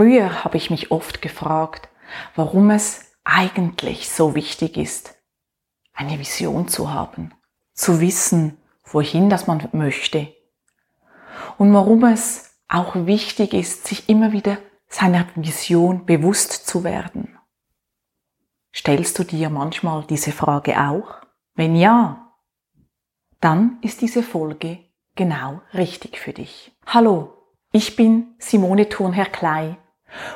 Früher habe ich mich oft gefragt, warum es eigentlich so wichtig ist, eine Vision zu haben, zu wissen, wohin das man möchte und warum es auch wichtig ist, sich immer wieder seiner Vision bewusst zu werden. Stellst du dir manchmal diese Frage auch? Wenn ja, dann ist diese Folge genau richtig für dich. Hallo, ich bin Simone Thurnherr Klei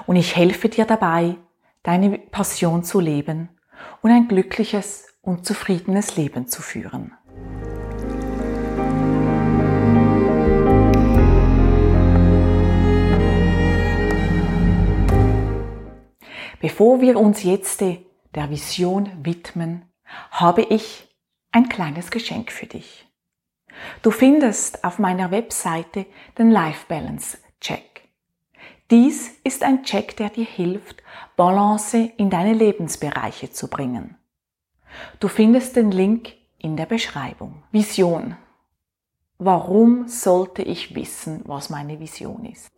und ich helfe dir dabei, deine Passion zu leben und ein glückliches und zufriedenes Leben zu führen. Bevor wir uns jetzt der Vision widmen, habe ich ein kleines Geschenk für dich. Du findest auf meiner Webseite den Life Balance Check. Dies ist ein Check, der dir hilft, Balance in deine Lebensbereiche zu bringen. Du findest den Link in der Beschreibung. Vision. Warum sollte ich wissen, was meine Vision ist?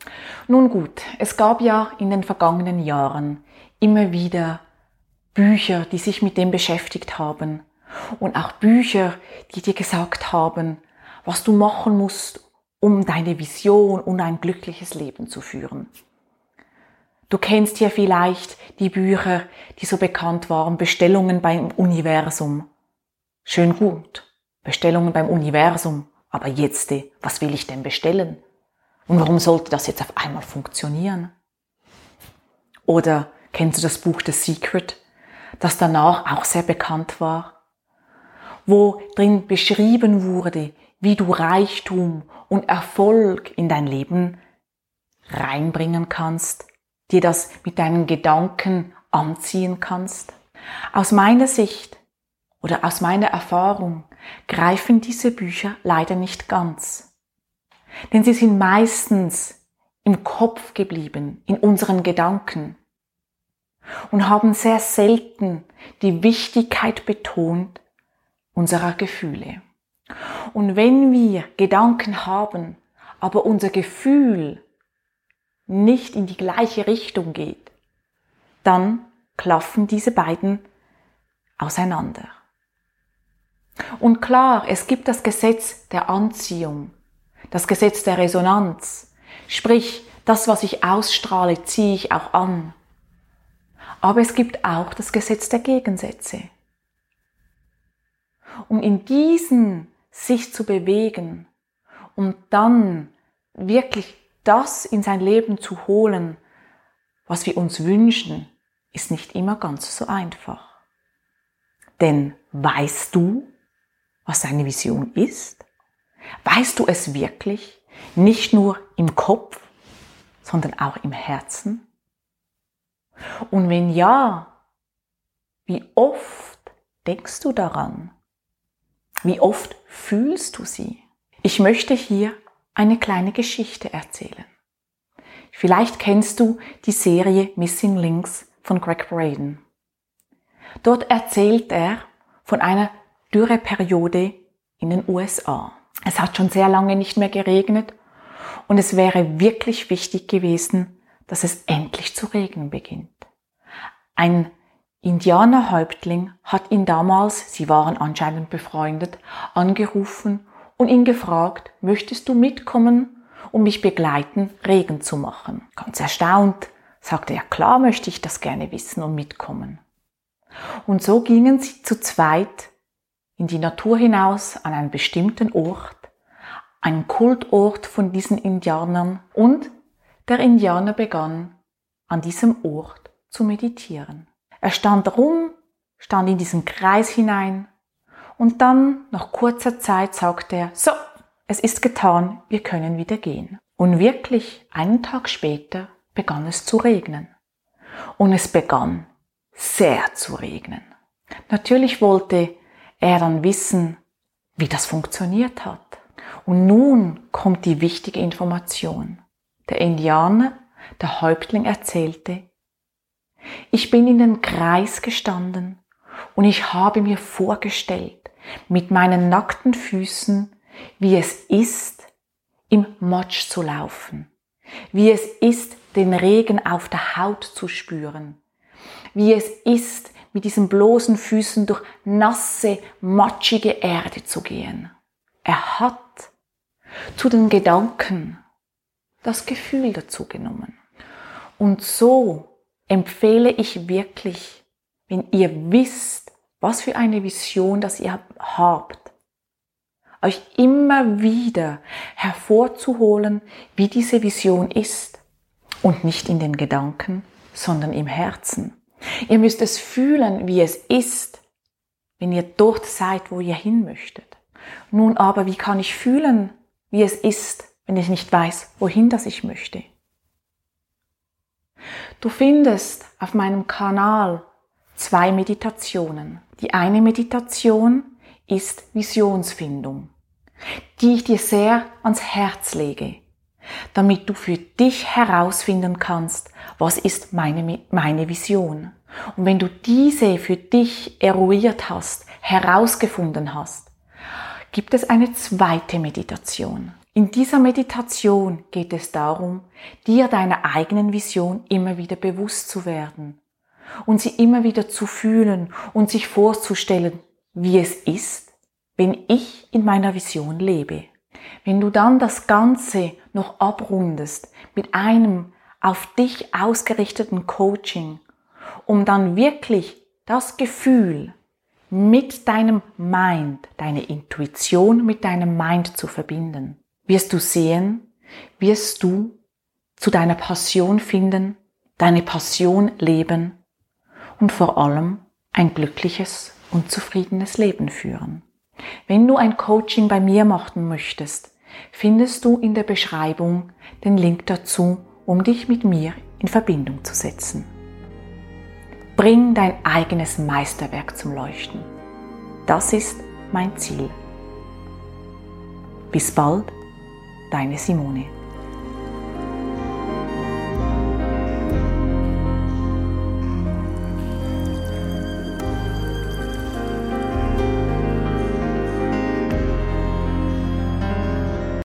Nun gut, es gab ja in den vergangenen Jahren immer wieder Bücher, die sich mit dem beschäftigt haben und auch Bücher, die dir gesagt haben, was du machen musst, um deine Vision und ein glückliches Leben zu führen. Du kennst hier vielleicht die Bücher, die so bekannt waren, Bestellungen beim Universum. Schön gut, Bestellungen beim Universum, aber jetzt, was will ich denn bestellen? Und warum sollte das jetzt auf einmal funktionieren? Oder Kennst du das Buch The Secret, das danach auch sehr bekannt war? Wo drin beschrieben wurde, wie du Reichtum und Erfolg in dein Leben reinbringen kannst, dir das mit deinen Gedanken anziehen kannst. Aus meiner Sicht oder aus meiner Erfahrung greifen diese Bücher leider nicht ganz. Denn sie sind meistens im Kopf geblieben, in unseren Gedanken und haben sehr selten die Wichtigkeit betont unserer Gefühle. Und wenn wir Gedanken haben, aber unser Gefühl nicht in die gleiche Richtung geht, dann klaffen diese beiden auseinander. Und klar, es gibt das Gesetz der Anziehung, das Gesetz der Resonanz, sprich, das, was ich ausstrahle, ziehe ich auch an. Aber es gibt auch das Gesetz der Gegensätze. Um in diesen sich zu bewegen, um dann wirklich das in sein Leben zu holen, was wir uns wünschen, ist nicht immer ganz so einfach. Denn weißt du, was deine Vision ist? Weißt du es wirklich? Nicht nur im Kopf, sondern auch im Herzen? Und wenn ja, wie oft denkst du daran? Wie oft fühlst du sie? Ich möchte hier eine kleine Geschichte erzählen. Vielleicht kennst du die Serie Missing Links von Greg Braden. Dort erzählt er von einer Dürreperiode in den USA. Es hat schon sehr lange nicht mehr geregnet und es wäre wirklich wichtig gewesen, dass es endlich zu regnen beginnt. Ein Indianerhäuptling hat ihn damals, sie waren anscheinend befreundet, angerufen und ihn gefragt, möchtest du mitkommen und mich begleiten, Regen zu machen? Ganz erstaunt sagte er, klar möchte ich das gerne wissen und mitkommen. Und so gingen sie zu zweit in die Natur hinaus an einen bestimmten Ort, einen Kultort von diesen Indianern und der Indianer begann an diesem Ort zu meditieren. Er stand rum, stand in diesen Kreis hinein und dann, nach kurzer Zeit, sagte er, so, es ist getan, wir können wieder gehen. Und wirklich, einen Tag später begann es zu regnen. Und es begann sehr zu regnen. Natürlich wollte er dann wissen, wie das funktioniert hat. Und nun kommt die wichtige Information. Der Indianer, der Häuptling, erzählte, ich bin in den Kreis gestanden und ich habe mir vorgestellt, mit meinen nackten Füßen, wie es ist, im Matsch zu laufen, wie es ist, den Regen auf der Haut zu spüren. Wie es ist, mit diesen bloßen Füßen durch nasse, matschige Erde zu gehen. Er hat zu den Gedanken das Gefühl dazu genommen. Und so empfehle ich wirklich, wenn ihr wisst, was für eine Vision das ihr habt, euch immer wieder hervorzuholen, wie diese Vision ist. Und nicht in den Gedanken, sondern im Herzen. Ihr müsst es fühlen, wie es ist, wenn ihr dort seid, wo ihr hin möchtet. Nun aber, wie kann ich fühlen, wie es ist, wenn ich nicht weiß, wohin das ich möchte? Du findest auf meinem Kanal zwei Meditationen. Die eine Meditation ist Visionsfindung, die ich dir sehr ans Herz lege, damit du für dich herausfinden kannst, was ist meine, meine Vision. Und wenn du diese für dich eruiert hast, herausgefunden hast, gibt es eine zweite Meditation. In dieser Meditation geht es darum, dir deiner eigenen Vision immer wieder bewusst zu werden und sie immer wieder zu fühlen und sich vorzustellen, wie es ist, wenn ich in meiner Vision lebe. Wenn du dann das Ganze noch abrundest mit einem auf dich ausgerichteten Coaching, um dann wirklich das Gefühl mit deinem Mind, deine Intuition mit deinem Mind zu verbinden wirst du sehen, wirst du zu deiner Passion finden, deine Passion leben und vor allem ein glückliches und zufriedenes Leben führen. Wenn du ein Coaching bei mir machen möchtest, findest du in der Beschreibung den Link dazu, um dich mit mir in Verbindung zu setzen. Bring dein eigenes Meisterwerk zum Leuchten. Das ist mein Ziel. Bis bald Deine Simone.